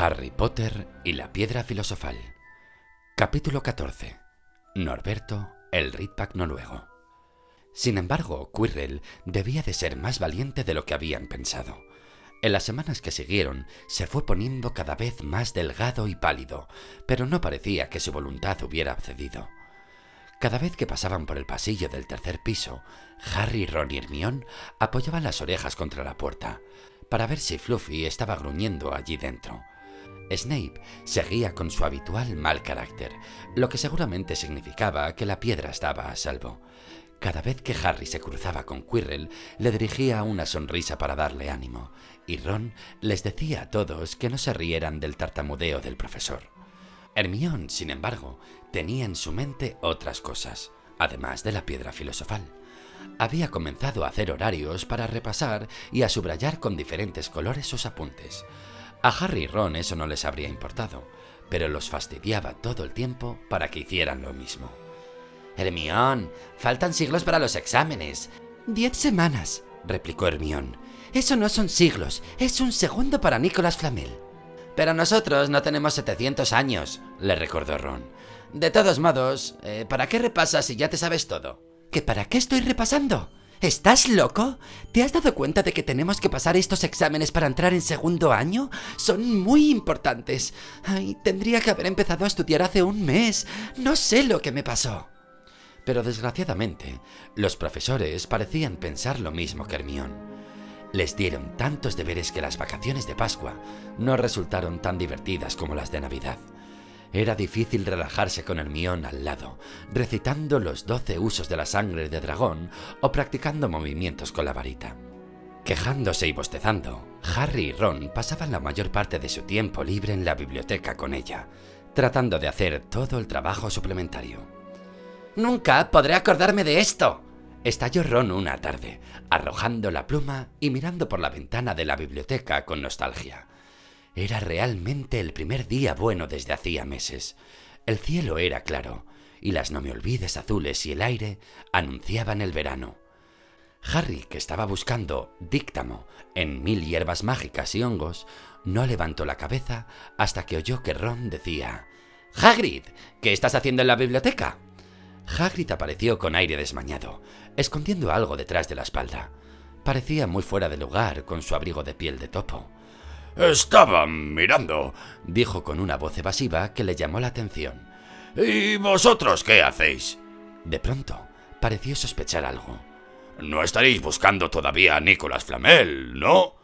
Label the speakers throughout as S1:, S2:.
S1: Harry Potter y la piedra filosofal. Capítulo 14. Norberto, el Ritpack noruego. Sin embargo, Quirrell debía de ser más valiente de lo que habían pensado. En las semanas que siguieron, se fue poniendo cada vez más delgado y pálido, pero no parecía que su voluntad hubiera cedido. Cada vez que pasaban por el pasillo del tercer piso, Harry, Ron y Hermione apoyaban las orejas contra la puerta, para ver si Fluffy estaba gruñendo allí dentro. Snape seguía con su habitual mal carácter, lo que seguramente significaba que la piedra estaba a salvo. Cada vez que Harry se cruzaba con Quirrell, le dirigía una sonrisa para darle ánimo, y Ron les decía a todos que no se rieran del tartamudeo del profesor. Hermione, sin embargo, tenía en su mente otras cosas, además de la piedra filosofal. Había comenzado a hacer horarios para repasar y a subrayar con diferentes colores sus apuntes. A Harry y Ron eso no les habría importado, pero los fastidiaba todo el tiempo para que hicieran lo mismo. Hermión, faltan siglos para los exámenes.
S2: Diez semanas, replicó Hermión. Eso no son siglos, es un segundo para Nicolás Flamel.
S1: Pero nosotros no tenemos 700 años, le recordó Ron. De todos modos, eh, ¿para qué repasas si ya te sabes todo?
S2: ¿Que para qué estoy repasando? ¿Estás loco? ¿Te has dado cuenta de que tenemos que pasar estos exámenes para entrar en segundo año? Son muy importantes. Ay, tendría que haber empezado a estudiar hace un mes. No sé lo que me pasó.
S1: Pero desgraciadamente, los profesores parecían pensar lo mismo que Hermión. Les dieron tantos deberes que las vacaciones de Pascua no resultaron tan divertidas como las de Navidad. Era difícil relajarse con Hermión al lado, recitando los doce usos de la sangre de dragón o practicando movimientos con la varita. Quejándose y bostezando, Harry y Ron pasaban la mayor parte de su tiempo libre en la biblioteca con ella, tratando de hacer todo el trabajo suplementario.
S2: Nunca podré acordarme de esto,
S1: estalló Ron una tarde, arrojando la pluma y mirando por la ventana de la biblioteca con nostalgia. Era realmente el primer día bueno desde hacía meses. El cielo era claro, y las no me olvides azules y el aire anunciaban el verano. Harry, que estaba buscando díctamo en mil hierbas mágicas y hongos, no levantó la cabeza hasta que oyó que Ron decía Hagrid, ¿qué estás haciendo en la biblioteca? Hagrid apareció con aire desmañado, escondiendo algo detrás de la espalda. Parecía muy fuera de lugar con su abrigo de piel de topo.
S3: Estaba mirando,
S1: dijo con una voz evasiva que le llamó la atención.
S3: ¿Y vosotros qué hacéis?
S1: De pronto, pareció sospechar algo.
S3: No estaréis buscando todavía a Nicolás Flamel, ¿no?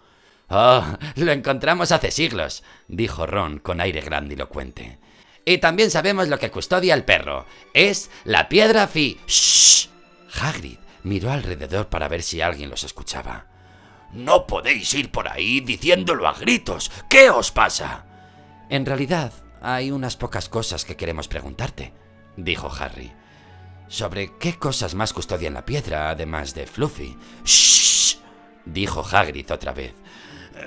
S1: Oh, lo encontramos hace siglos, dijo Ron con aire grandilocuente. Y también sabemos lo que custodia el perro. Es la piedra fi... ¡Shh! Hagrid miró alrededor para ver si alguien los escuchaba.
S3: No podéis ir por ahí diciéndolo a gritos. ¿Qué os pasa?
S1: En realidad, hay unas pocas cosas que queremos preguntarte, dijo Harry. ¿Sobre qué cosas más custodian la piedra, además de Fluffy?
S3: ¡Shh!
S1: dijo Hagrid otra vez.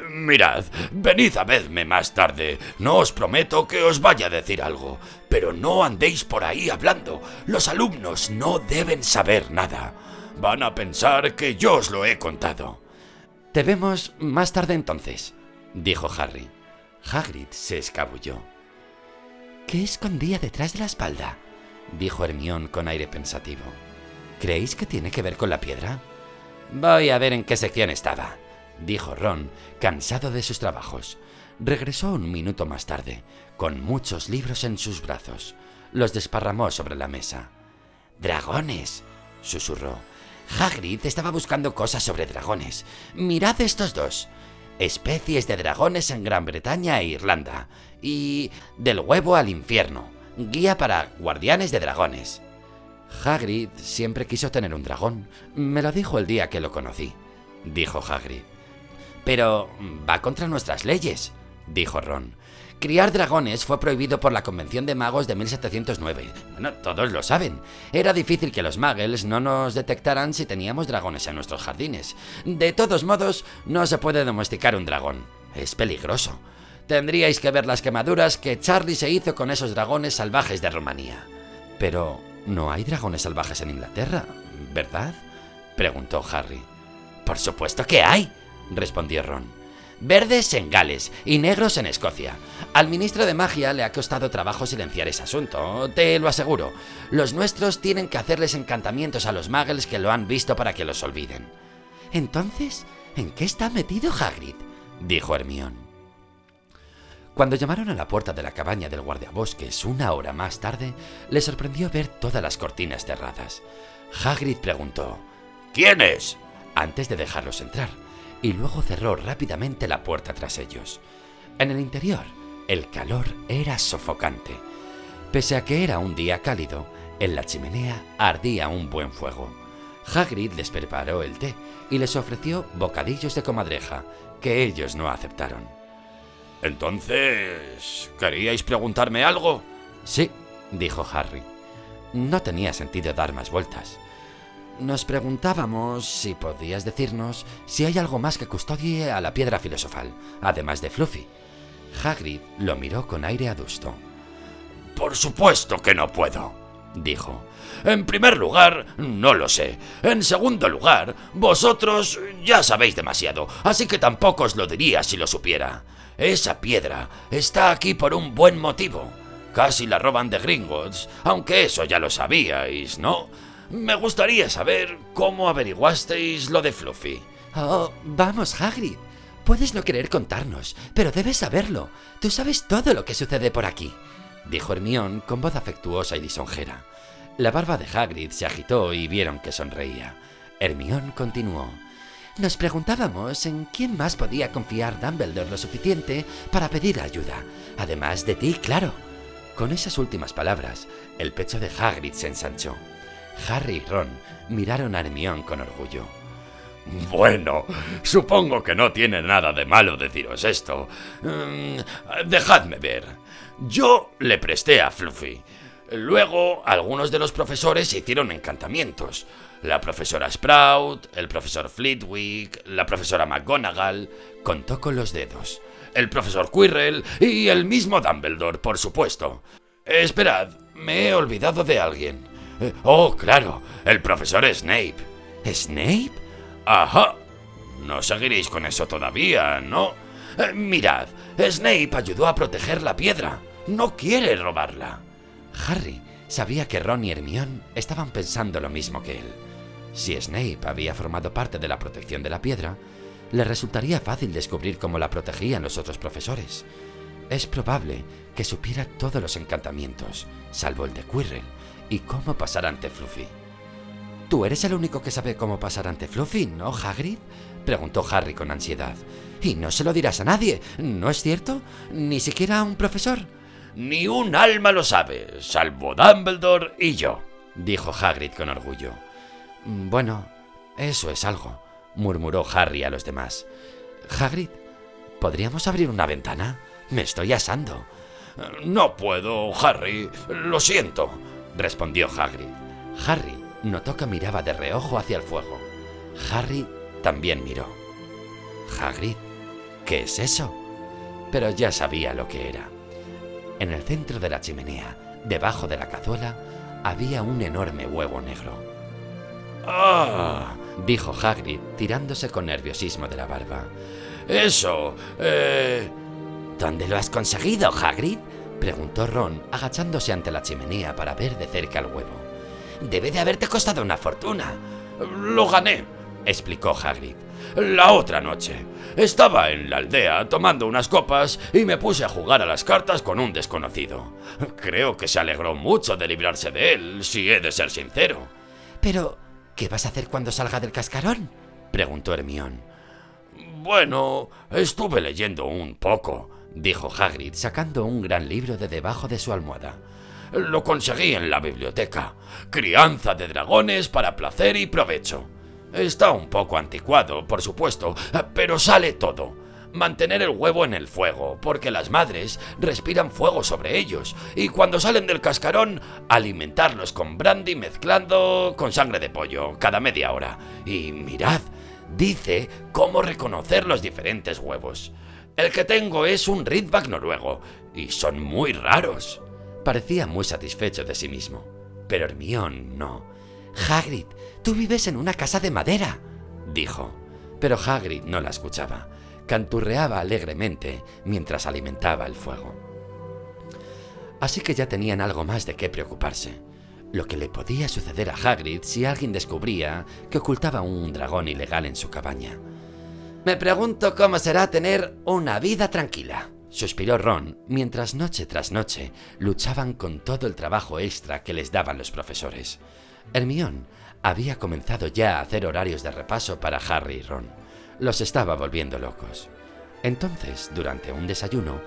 S3: Mirad, venid a verme más tarde. No os prometo que os vaya a decir algo, pero no andéis por ahí hablando. Los alumnos no deben saber nada. Van a pensar que yo os lo he contado.
S1: Te vemos más tarde entonces, dijo Harry. Hagrid se escabulló.
S2: ¿Qué escondía detrás de la espalda?
S1: dijo Hermión con aire pensativo. ¿Creéis que tiene que ver con la piedra? Voy a ver en qué sección estaba, dijo Ron, cansado de sus trabajos. Regresó un minuto más tarde, con muchos libros en sus brazos. Los desparramó sobre la mesa.
S2: ¡Dragones! susurró. Hagrid estaba buscando cosas sobre dragones. Mirad estos dos. Especies de dragones en Gran Bretaña e Irlanda. Y Del huevo al infierno. Guía para guardianes de dragones.
S1: Hagrid siempre quiso tener un dragón. Me lo dijo el día que lo conocí, dijo Hagrid.
S2: Pero va contra nuestras leyes, dijo Ron. Criar dragones fue prohibido por la Convención de Magos de 1709. Bueno, todos lo saben. Era difícil que los muggles no nos detectaran si teníamos dragones en nuestros jardines. De todos modos, no se puede domesticar un dragón. Es peligroso. Tendríais que ver las quemaduras que Charlie se hizo con esos dragones salvajes de Rumanía.
S1: Pero no hay dragones salvajes en Inglaterra, ¿verdad? preguntó Harry.
S2: Por supuesto que hay, respondió Ron. Verdes en Gales y negros en Escocia. Al ministro de magia le ha costado trabajo silenciar ese asunto, te lo aseguro. Los nuestros tienen que hacerles encantamientos a los muggles que lo han visto para que los olviden. Entonces, ¿en qué está metido Hagrid? dijo Hermión. Cuando llamaron a la puerta de la cabaña del guardiabosques una hora más tarde, le sorprendió ver todas las cortinas cerradas. Hagrid preguntó:
S3: ¿Quién es?
S2: antes de dejarlos entrar, y luego cerró rápidamente la puerta tras ellos. En el interior, el calor era sofocante. Pese a que era un día cálido, en la chimenea ardía un buen fuego. Hagrid les preparó el té y les ofreció bocadillos de comadreja, que ellos no aceptaron.
S3: Entonces, ¿queríais preguntarme algo?
S2: Sí, dijo Harry. No tenía sentido dar más vueltas. Nos preguntábamos si podías decirnos si hay algo más que custodie a la piedra filosofal, además de Fluffy. Hagrid lo miró con aire adusto.
S3: Por supuesto que no puedo, dijo. En primer lugar, no lo sé. En segundo lugar, vosotros ya sabéis demasiado, así que tampoco os lo diría si lo supiera. Esa piedra está aquí por un buen motivo. Casi la roban de Gringotts, aunque eso ya lo sabíais, ¿no? Me gustaría saber cómo averiguasteis lo de Fluffy.
S2: Oh, vamos, Hagrid. Puedes no querer contarnos, pero debes saberlo. Tú sabes todo lo que sucede por aquí, dijo Hermión con voz afectuosa y lisonjera. La barba de Hagrid se agitó y vieron que sonreía. Hermión continuó. Nos preguntábamos en quién más podía confiar Dumbledore lo suficiente para pedir ayuda, además de ti, claro. Con esas últimas palabras, el pecho de Hagrid se ensanchó. Harry y Ron miraron a Hermión con orgullo.
S3: Bueno, supongo que no tiene nada de malo deciros esto. Mm, dejadme ver. Yo le presté a Fluffy. Luego, algunos de los profesores hicieron encantamientos. La profesora Sprout, el profesor Flitwick, la profesora McGonagall, contó con los dedos. El profesor Quirrell y el mismo Dumbledore, por supuesto. Esperad, me he olvidado de alguien. Eh, oh, claro, el profesor Snape.
S2: ¿Snape?
S3: Ajá. No seguiréis con eso todavía, ¿no? Eh, mirad, Snape ayudó a proteger la piedra. No quiere robarla.
S2: Harry sabía que Ron y Hermione estaban pensando lo mismo que él. Si Snape había formado parte de la protección de la piedra, le resultaría fácil descubrir cómo la protegían los otros profesores. Es probable que supiera todos los encantamientos, salvo el de Quirrell, y cómo pasar ante Fluffy. Tú eres el único que sabe cómo pasar ante Fluffy, ¿no, Hagrid? preguntó Harry con ansiedad. Y no se lo dirás a nadie, ¿no es cierto? Ni siquiera a un profesor.
S3: Ni un alma lo sabe, salvo Dumbledore y yo, dijo Hagrid con orgullo.
S2: Bueno, eso es algo, murmuró Harry a los demás. Hagrid, ¿podríamos abrir una ventana? Me estoy asando.
S3: No puedo, Harry. Lo siento, respondió Hagrid.
S2: Harry notó que miraba de reojo hacia el fuego. Harry también miró. Hagrid, ¿qué es eso? Pero ya sabía lo que era. En el centro de la chimenea, debajo de la cazuela, había un enorme huevo negro.
S3: ¡Ah!
S2: dijo Hagrid, tirándose con nerviosismo de la barba.
S3: Eso, eh...
S2: ¿Dónde lo has conseguido, Hagrid? Preguntó Ron, agachándose ante la chimenea para ver de cerca el huevo. Debe de haberte costado una fortuna.
S3: Lo gané, explicó Hagrid. La otra noche. Estaba en la aldea tomando unas copas y me puse a jugar a las cartas con un desconocido. Creo que se alegró mucho de librarse de él, si he de ser sincero.
S2: Pero, ¿qué vas a hacer cuando salga del cascarón? preguntó Hermión.
S3: Bueno, estuve leyendo un poco, dijo Hagrid,
S2: sacando un gran libro de debajo de su almohada.
S3: Lo conseguí en la biblioteca. Crianza de dragones para placer y provecho. Está un poco anticuado, por supuesto, pero sale todo. Mantener el huevo en el fuego, porque las madres respiran fuego sobre ellos, y cuando salen del cascarón, alimentarlos con brandy mezclando con sangre de pollo cada media hora. Y mirad, dice cómo reconocer los diferentes huevos. El que tengo es un Ridback noruego, y son muy raros.
S2: Parecía muy satisfecho de sí mismo, pero Hermión no. Hagrid, tú vives en una casa de madera, dijo. Pero Hagrid no la escuchaba.
S1: canturreaba alegremente mientras alimentaba el fuego. Así que ya tenían algo más de qué preocuparse. Lo que le podía suceder a Hagrid si alguien descubría que ocultaba un dragón ilegal en su cabaña. Me pregunto cómo será tener una vida tranquila, suspiró Ron mientras noche tras noche luchaban con todo el trabajo extra que les daban los profesores. Hermione había comenzado ya a hacer horarios de repaso para Harry y Ron. Los estaba volviendo locos. Entonces, durante un desayuno,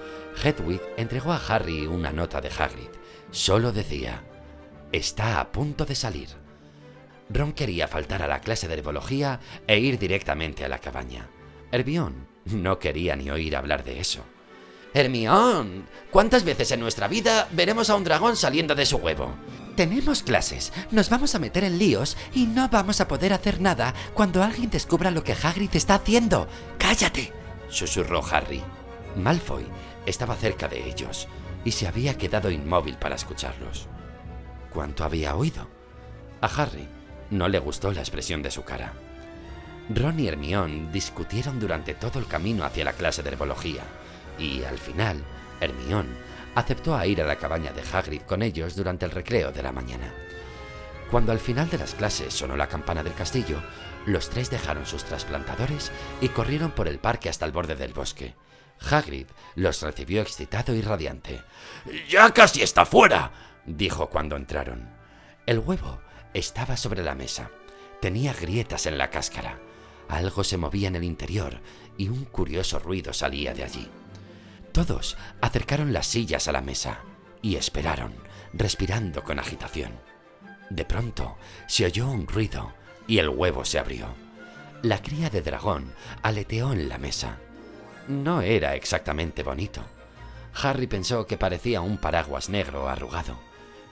S1: Hedwig entregó a Harry una nota de Hagrid. Solo decía, está a punto de salir. Ron quería faltar a la clase de herbología e ir directamente a la cabaña. Hermione no quería ni oír hablar de eso. Hermione, ¿cuántas veces en nuestra vida veremos a un dragón saliendo de su huevo? Tenemos clases, nos vamos a meter en líos y no vamos a poder hacer nada cuando alguien descubra lo que Hagrid está haciendo. ¡Cállate! susurró Harry. Malfoy estaba cerca de ellos y se había quedado inmóvil para escucharlos. ¿Cuánto había oído? A Harry no le gustó la expresión de su cara. Ron y Hermione discutieron durante todo el camino hacia la clase de herbología y, al final, Hermione aceptó a ir a la cabaña de Hagrid con ellos durante el recreo de la mañana. Cuando al final de las clases sonó la campana del castillo, los tres dejaron sus trasplantadores y corrieron por el parque hasta el borde del bosque. Hagrid los recibió excitado y radiante.
S3: ¡Ya casi está fuera!
S1: dijo cuando entraron. El huevo estaba sobre la mesa. Tenía grietas en la cáscara. Algo se movía en el interior y un curioso ruido salía de allí. Todos acercaron las sillas a la mesa y esperaron, respirando con agitación. De pronto se oyó un ruido y el huevo se abrió. La cría de dragón aleteó en la mesa. No era exactamente bonito. Harry pensó que parecía un paraguas negro arrugado.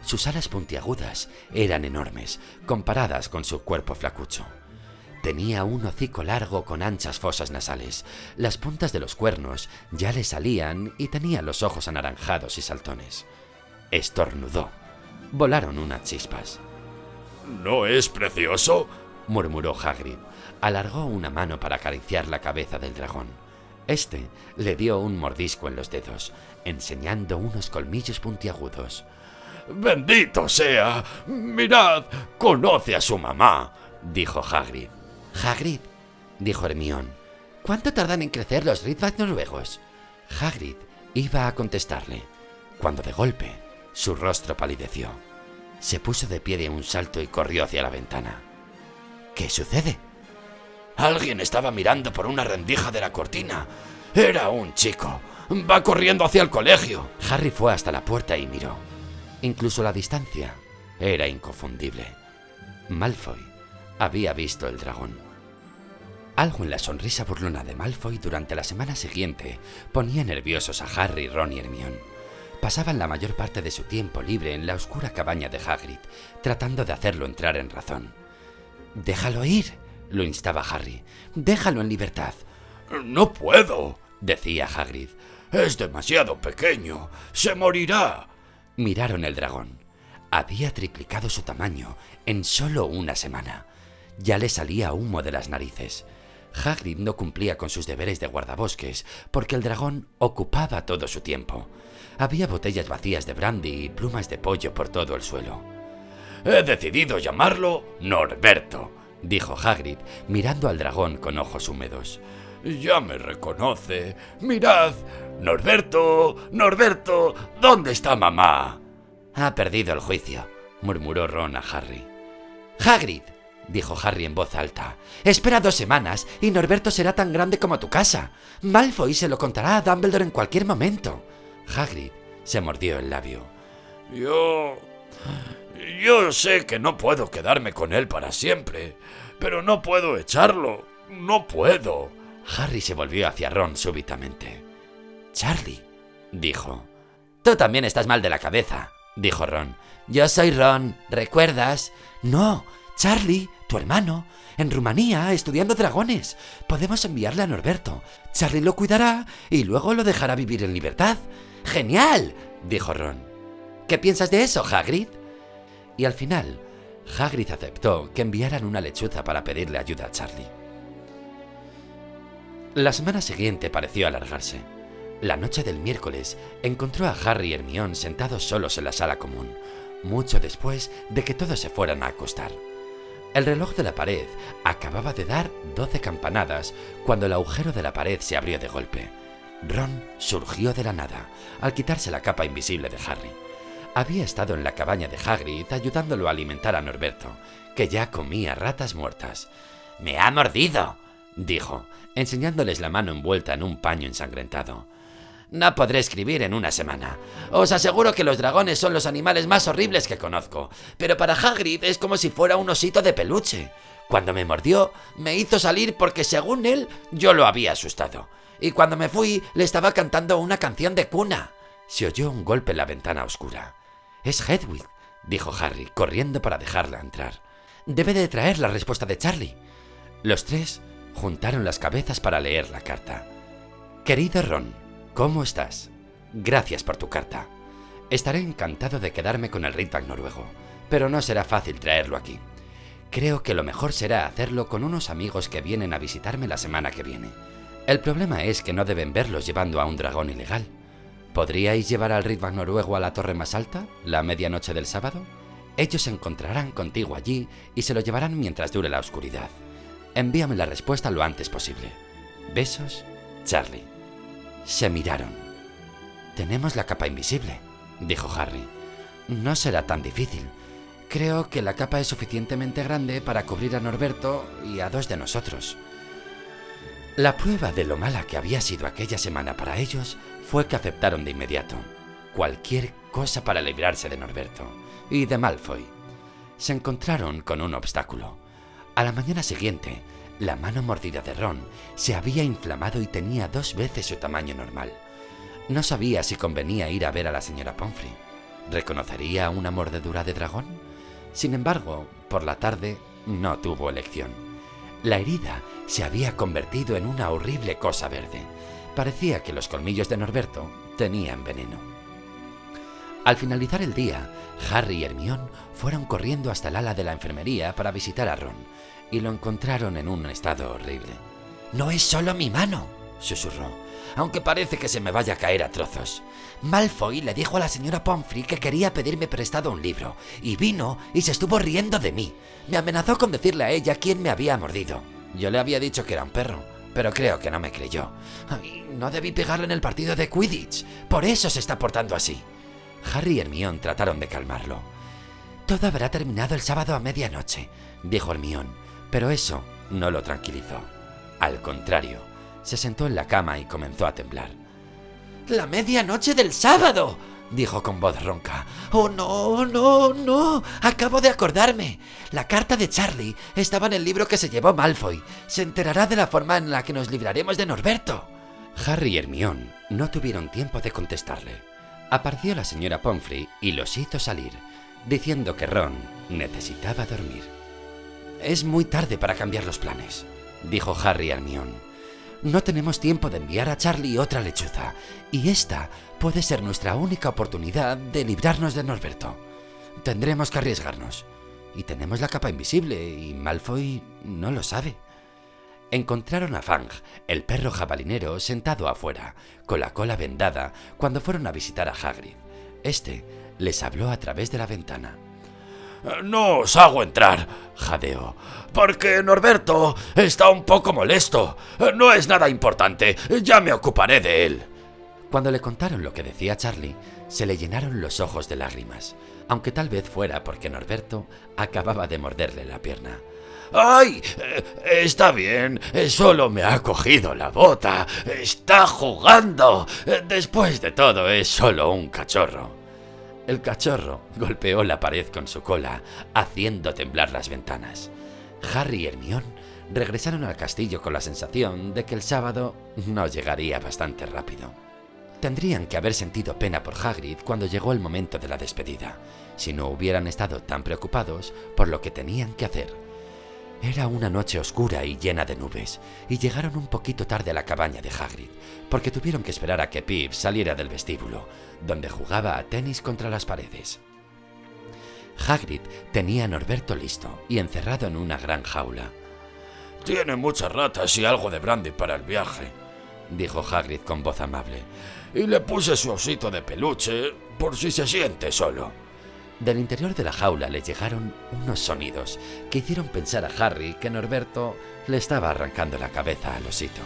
S1: Sus alas puntiagudas eran enormes, comparadas con su cuerpo flacucho. Tenía un hocico largo con anchas fosas nasales. Las puntas de los cuernos ya le salían y tenía los ojos anaranjados y saltones. Estornudó. Volaron unas chispas.
S3: ¿No es precioso?
S1: murmuró Hagrid. Alargó una mano para acariciar la cabeza del dragón. Este le dio un mordisco en los dedos, enseñando unos colmillos puntiagudos.
S3: Bendito sea. Mirad, conoce a su mamá, dijo Hagrid.
S1: Hagrid, dijo Hermión, ¿cuánto tardan en crecer los Ridback noruegos? Hagrid iba a contestarle, cuando de golpe su rostro palideció. Se puso de pie de un salto y corrió hacia la ventana. ¿Qué sucede?
S3: Alguien estaba mirando por una rendija de la cortina. Era un chico. Va corriendo hacia el colegio.
S1: Harry fue hasta la puerta y miró. Incluso la distancia era inconfundible. Malfoy había visto el dragón. Algo en la sonrisa burlona de Malfoy durante la semana siguiente ponía nerviosos a Harry, Ron y Hermione. Pasaban la mayor parte de su tiempo libre en la oscura cabaña de Hagrid, tratando de hacerlo entrar en razón. Déjalo ir, lo instaba Harry. Déjalo en libertad.
S3: No puedo, decía Hagrid. Es demasiado pequeño. Se morirá.
S1: Miraron el dragón. Había triplicado su tamaño en solo una semana. Ya le salía humo de las narices. Hagrid no cumplía con sus deberes de guardabosques porque el dragón ocupaba todo su tiempo. Había botellas vacías de brandy y plumas de pollo por todo el suelo.
S3: He decidido llamarlo Norberto,
S1: dijo Hagrid, mirando al dragón con ojos húmedos.
S3: Ya me reconoce. Mirad. Norberto. Norberto. ¿Dónde está mamá?
S1: Ha perdido el juicio, murmuró Ron a Harry. Hagrid, dijo Harry en voz alta. Espera dos semanas y Norberto será tan grande como tu casa. Malfoy se lo contará a Dumbledore en cualquier momento. Hagrid se mordió el labio.
S3: Yo... Yo sé que no puedo quedarme con él para siempre, pero no puedo echarlo. No puedo.
S1: Harry se volvió hacia Ron súbitamente. Charlie, dijo. Tú también estás mal de la cabeza, dijo Ron. Yo soy Ron, ¿recuerdas? No, Charlie, tu hermano, en Rumanía, estudiando dragones. Podemos enviarle a Norberto. Charlie lo cuidará y luego lo dejará vivir en libertad. ¡Genial! dijo Ron. ¿Qué piensas de eso, Hagrid? Y al final, Hagrid aceptó que enviaran una lechuza para pedirle ayuda a Charlie. La semana siguiente pareció alargarse. La noche del miércoles encontró a Harry y Hermione sentados solos en la sala común, mucho después de que todos se fueran a acostar. El reloj de la pared acababa de dar doce campanadas cuando el agujero de la pared se abrió de golpe. Ron surgió de la nada al quitarse la capa invisible de Harry. Había estado en la cabaña de Hagrid ayudándolo a alimentar a Norberto, que ya comía ratas muertas.
S2: Me ha mordido, dijo,
S1: enseñándoles la mano envuelta en un paño ensangrentado.
S2: No podré escribir en una semana. Os aseguro que los dragones son los animales más horribles que conozco, pero para Hagrid es como si fuera un osito de peluche. Cuando me mordió, me hizo salir porque según él yo lo había asustado. Y cuando me fui, le estaba cantando una canción de cuna.
S1: Se oyó un golpe en la ventana oscura. Es Hedwig, dijo Harry, corriendo para dejarla entrar. Debe de traer la respuesta de Charlie. Los tres juntaron las cabezas para leer la carta. Querido Ron, ¿cómo estás? Gracias por tu carta. Estaré encantado de quedarme con el Ritbag noruego, pero no será fácil traerlo aquí. Creo que lo mejor será hacerlo con unos amigos que vienen a visitarme la semana que viene. El problema es que no deben verlos llevando a un dragón ilegal. ¿Podríais llevar al Ritbag noruego a la torre más alta, la medianoche del sábado? Ellos se encontrarán contigo allí y se lo llevarán mientras dure la oscuridad. Envíame la respuesta lo antes posible. Besos, Charlie. Se miraron. Tenemos la capa invisible, dijo Harry. No será tan difícil. Creo que la capa es suficientemente grande para cubrir a Norberto y a dos de nosotros. La prueba de lo mala que había sido aquella semana para ellos fue que aceptaron de inmediato cualquier cosa para librarse de Norberto y de Malfoy. Se encontraron con un obstáculo. A la mañana siguiente, la mano mordida de Ron se había inflamado y tenía dos veces su tamaño normal. No sabía si convenía ir a ver a la señora Pomfrey. ¿Reconocería una mordedura de dragón? Sin embargo, por la tarde no tuvo elección. La herida se había convertido en una horrible cosa verde. Parecía que los colmillos de Norberto tenían veneno. Al finalizar el día, Harry y Hermione fueron corriendo hasta el ala de la enfermería para visitar a Ron y lo encontraron en un estado horrible.
S2: No es solo mi mano, susurró, aunque parece que se me vaya a caer a trozos. Malfoy le dijo a la señora Pomfrey que quería pedirme prestado un libro, y vino y se estuvo riendo de mí. Me amenazó con decirle a ella quién me había mordido. Yo le había dicho que era un perro, pero creo que no me creyó. no debí pegarle en el partido de Quidditch, por eso se está portando así.
S1: Harry y Hermione trataron de calmarlo.
S2: Todo habrá terminado el sábado a medianoche, dijo Hermione,
S1: pero eso no lo tranquilizó. Al contrario, se sentó en la cama y comenzó a temblar.
S2: ¡La medianoche del sábado! dijo con voz ronca. Oh, no, no, no. Acabo de acordarme. La carta de Charlie estaba en el libro que se llevó Malfoy. Se enterará de la forma en la que nos libraremos de Norberto.
S1: Harry y Hermione no tuvieron tiempo de contestarle. Apareció la señora Pomfrey y los hizo salir, diciendo que Ron necesitaba dormir. Es muy tarde para cambiar los planes, dijo Harry a Hermione. No tenemos tiempo de enviar a Charlie otra lechuza, y esta puede ser nuestra única oportunidad de librarnos de Norberto. Tendremos que arriesgarnos. Y tenemos la capa invisible, y Malfoy no lo sabe. Encontraron a Fang, el perro jabalinero, sentado afuera, con la cola vendada, cuando fueron a visitar a Hagrid. Este les habló a través de la ventana.
S3: No os hago entrar, jadeó, porque Norberto está un poco molesto. No es nada importante, ya me ocuparé de él.
S1: Cuando le contaron lo que decía Charlie, se le llenaron los ojos de lágrimas, aunque tal vez fuera porque Norberto acababa de morderle la pierna.
S3: ¡Ay! Está bien, solo me ha cogido la bota. Está jugando. Después de todo, es solo un cachorro.
S1: El cachorro golpeó la pared con su cola, haciendo temblar las ventanas. Harry y Hermione regresaron al castillo con la sensación de que el sábado no llegaría bastante rápido. Tendrían que haber sentido pena por Hagrid cuando llegó el momento de la despedida, si no hubieran estado tan preocupados por lo que tenían que hacer. Era una noche oscura y llena de nubes, y llegaron un poquito tarde a la cabaña de Hagrid, porque tuvieron que esperar a que Pip saliera del vestíbulo, donde jugaba a tenis contra las paredes. Hagrid tenía a Norberto listo y encerrado en una gran jaula.
S3: Tiene muchas ratas y algo de brandy para el viaje,
S2: dijo Hagrid con voz amable.
S3: Y le puse su osito de peluche por si se siente solo.
S2: Del interior de la jaula le llegaron unos sonidos que hicieron pensar a Harry que Norberto le estaba arrancando la cabeza al osito.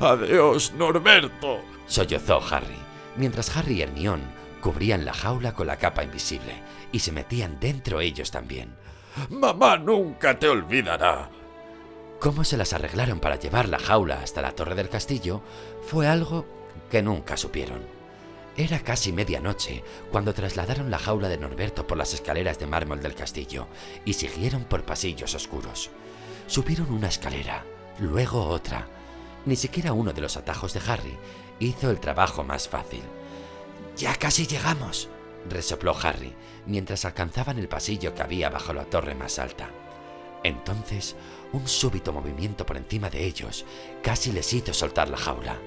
S3: Adiós, Norberto,
S2: sollozó Harry, mientras Harry y Hermione cubrían la jaula con la capa invisible y se metían dentro ellos también.
S3: Mamá nunca te olvidará.
S2: Cómo se las arreglaron para llevar la jaula hasta la torre del castillo fue algo que nunca supieron. Era casi medianoche cuando trasladaron la jaula de Norberto por las escaleras de mármol del castillo y siguieron por pasillos oscuros. Subieron una escalera, luego otra. Ni siquiera uno de los atajos de Harry hizo el trabajo más fácil. Ya casi llegamos, resopló Harry mientras alcanzaban el pasillo que había bajo la torre más alta. Entonces, un súbito movimiento por encima de ellos casi les hizo soltar la jaula.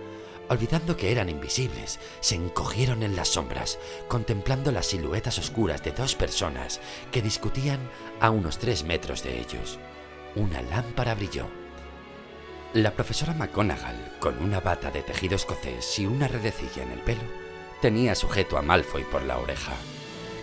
S2: Olvidando que eran invisibles, se encogieron en las sombras, contemplando las siluetas oscuras de dos personas que discutían a unos tres metros de ellos. Una lámpara brilló. La profesora McGonagall, con una bata de tejido escocés y una redecilla en el pelo, tenía sujeto a Malfoy por la oreja.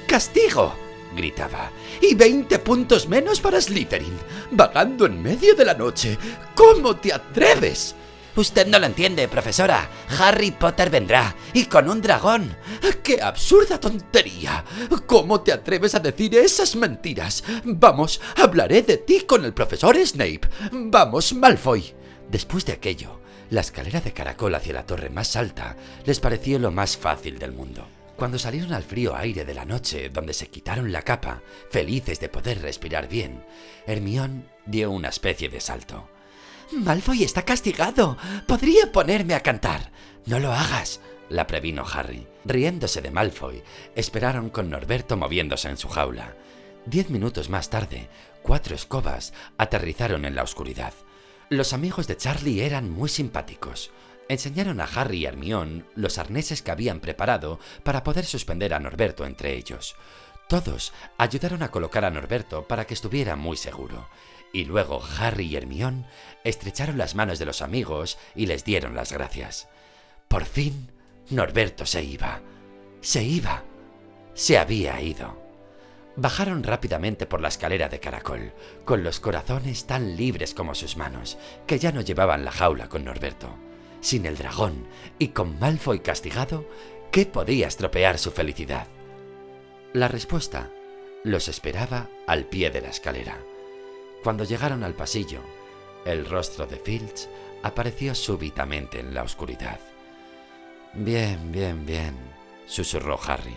S2: ¡Castigo! gritaba. ¡Y veinte puntos menos para Slytherin! ¡Vagando en medio de la noche! ¿Cómo te atreves?
S1: Usted no lo entiende, profesora. Harry Potter vendrá, y con un dragón.
S2: ¡Qué absurda tontería! ¿Cómo te atreves a decir esas mentiras? Vamos, hablaré de ti con el profesor Snape. Vamos, Malfoy. Después de aquello, la escalera de caracol hacia la torre más alta les pareció lo más fácil del mundo. Cuando salieron al frío aire de la noche, donde se quitaron la capa, felices de poder respirar bien, Hermión dio una especie de salto. Malfoy está castigado. Podría ponerme a cantar. No lo hagas, la previno Harry. Riéndose de Malfoy, esperaron con Norberto moviéndose en su jaula. Diez minutos más tarde, cuatro escobas aterrizaron en la oscuridad. Los amigos de Charlie eran muy simpáticos. Enseñaron a Harry y Hermione los arneses que habían preparado para poder suspender a Norberto entre ellos. Todos ayudaron a colocar a Norberto para que estuviera muy seguro y luego Harry y Hermione estrecharon las manos de los amigos y les dieron las gracias. Por fin, Norberto se iba. Se iba. Se había ido. Bajaron rápidamente por la escalera de caracol, con los corazones tan libres como sus manos, que ya no llevaban la jaula con Norberto. Sin el dragón y con Malfoy castigado, ¿qué podía estropear su felicidad? La respuesta los esperaba al pie de la escalera. Cuando llegaron al pasillo, el rostro de Filch apareció súbitamente en la oscuridad. Bien, bien, bien, susurró Harry.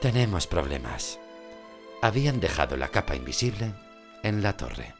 S2: Tenemos problemas. Habían dejado la capa invisible en la torre.